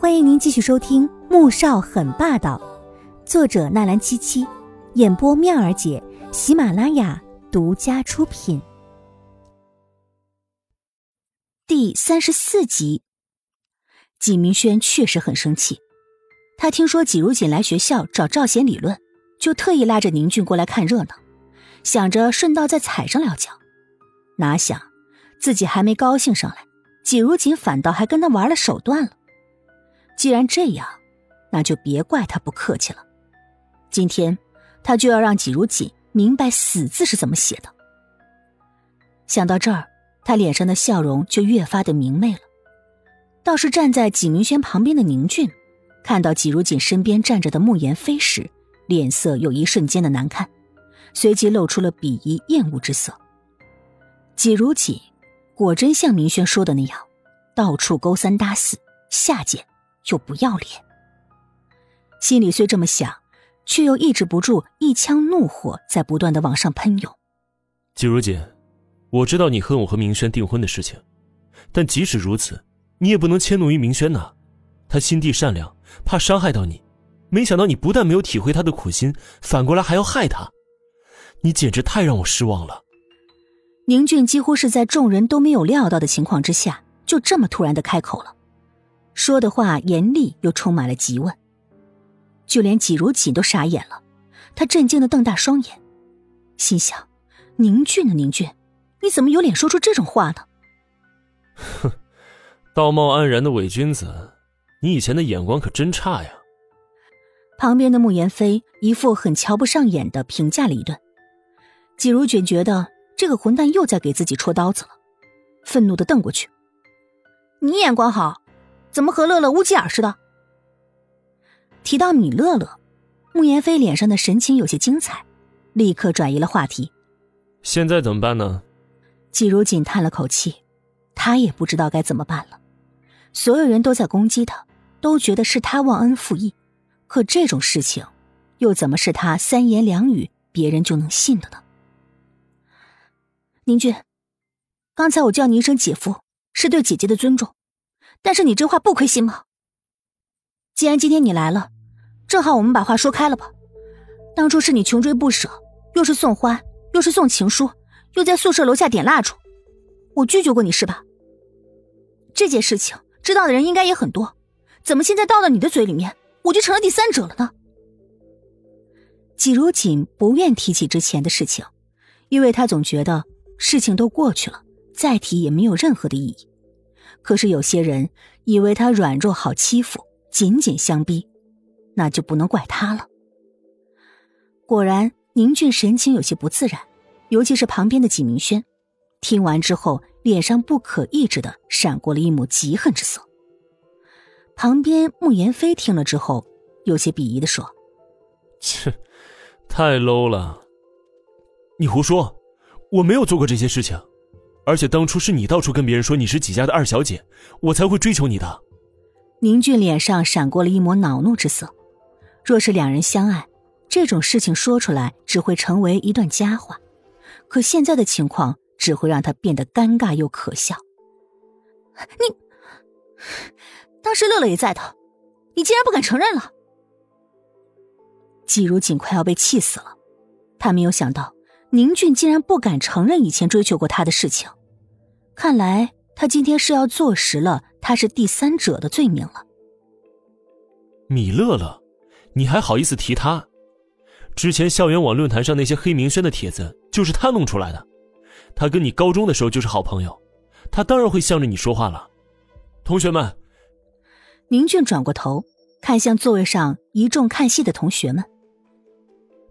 欢迎您继续收听《穆少很霸道》，作者纳兰七七，演播妙儿姐，喜马拉雅独家出品。第三十四集，纪明轩确实很生气。他听说纪如锦来学校找赵贤理论，就特意拉着宁俊过来看热闹，想着顺道再踩上两脚。哪想自己还没高兴上来，纪如锦反倒还跟他玩了手段了。既然这样，那就别怪他不客气了。今天他就要让纪如锦明白“死”字是怎么写的。想到这儿，他脸上的笑容就越发的明媚了。倒是站在纪明轩旁边的宁俊，看到纪如锦身边站着的慕言飞时，脸色有一瞬间的难看，随即露出了鄙夷厌恶之色。纪如锦果真像明轩说的那样，到处勾三搭四，下贱。就不要脸。心里虽这么想，却又抑制不住一腔怒火在不断的往上喷涌。季如锦，我知道你恨我和明轩订婚的事情，但即使如此，你也不能迁怒于明轩呐。他心地善良，怕伤害到你，没想到你不但没有体会他的苦心，反过来还要害他，你简直太让我失望了。宁俊几乎是在众人都没有料到的情况之下，就这么突然的开口了。说的话严厉又充满了急问，就连纪如锦都傻眼了。他震惊的瞪大双眼，心想：“宁俊呢宁俊，你怎么有脸说出这种话呢？”哼，道貌岸然的伪君子，你以前的眼光可真差呀！旁边的慕言飞一副很瞧不上眼的评价了一顿。季如锦觉得这个混蛋又在给自己戳刀子了，愤怒的瞪过去：“你眼光好。”怎么和乐乐乌鸡耳似的？提到米乐乐，慕言飞脸上的神情有些精彩，立刻转移了话题。现在怎么办呢？季如锦叹了口气，他也不知道该怎么办了。所有人都在攻击他，都觉得是他忘恩负义，可这种事情，又怎么是他三言两语别人就能信的呢？宁俊，刚才我叫你一声姐夫，是对姐姐的尊重。但是你这话不亏心吗？既然今天你来了，正好我们把话说开了吧。当初是你穷追不舍，又是送花，又是送情书，又在宿舍楼下点蜡烛，我拒绝过你是吧？这件事情知道的人应该也很多，怎么现在到了你的嘴里面，我就成了第三者了呢？季如锦不愿提起之前的事情，因为他总觉得事情都过去了，再提也没有任何的意义。可是有些人以为他软弱好欺负，紧紧相逼，那就不能怪他了。果然，宁俊神情有些不自然，尤其是旁边的纪明轩，听完之后脸上不可抑制的闪过了一抹嫉恨之色。旁边慕言飞听了之后，有些鄙夷的说：“切，太 low 了！你胡说，我没有做过这些事情。”而且当初是你到处跟别人说你是几家的二小姐，我才会追求你的。宁俊脸上闪过了一抹恼怒之色。若是两人相爱，这种事情说出来只会成为一段佳话，可现在的情况只会让他变得尴尬又可笑。你，当时乐乐也在的，你竟然不敢承认了？季如锦快要被气死了，他没有想到宁俊竟然不敢承认以前追求过他的事情。看来他今天是要坐实了他是第三者的罪名了。米乐乐，你还好意思提他？之前校园网论坛上那些黑明轩的帖子就是他弄出来的。他跟你高中的时候就是好朋友，他当然会向着你说话了。同学们，宁俊转过头看向座位上一众看戏的同学们，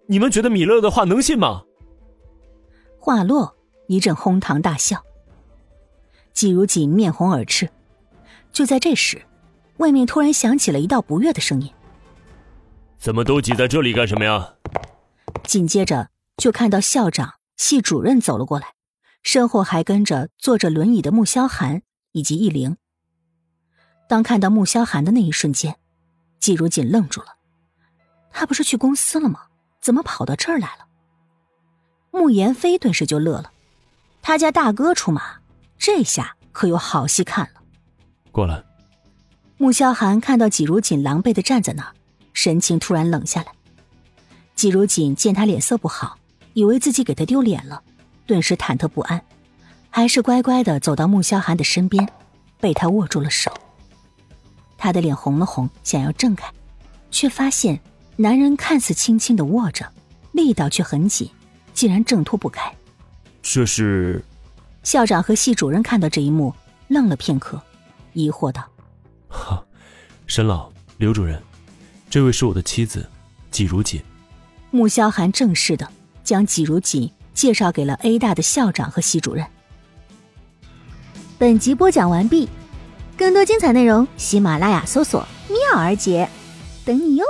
你们觉得米乐乐的话能信吗？话落，一阵哄堂大笑。季如锦面红耳赤，就在这时，外面突然响起了一道不悦的声音：“怎么都挤在这里干什么呀？”紧接着就看到校长、系主任走了过来，身后还跟着坐着轮椅的穆萧寒以及易灵。当看到穆萧寒的那一瞬间，季如锦愣住了，他不是去公司了吗？怎么跑到这儿来了？穆言飞顿时就乐了，他家大哥出马。这下可有好戏看了。过来。穆萧寒看到季如锦狼狈的站在那儿，神情突然冷下来。季如锦见他脸色不好，以为自己给他丢脸了，顿时忐忑不安，还是乖乖的走到穆萧寒的身边，被他握住了手。他的脸红了红，想要挣开，却发现男人看似轻轻的握着，力道却很紧，竟然挣脱不开。这是校长和系主任看到这一幕，愣了片刻，疑惑道：“哈，沈老、刘主任，这位是我的妻子，季如锦。”穆萧寒正式的将季如锦介绍给了 A 大的校长和系主任。本集播讲完毕。更多精彩内容，喜马拉雅搜索“妙儿姐”，等你哟。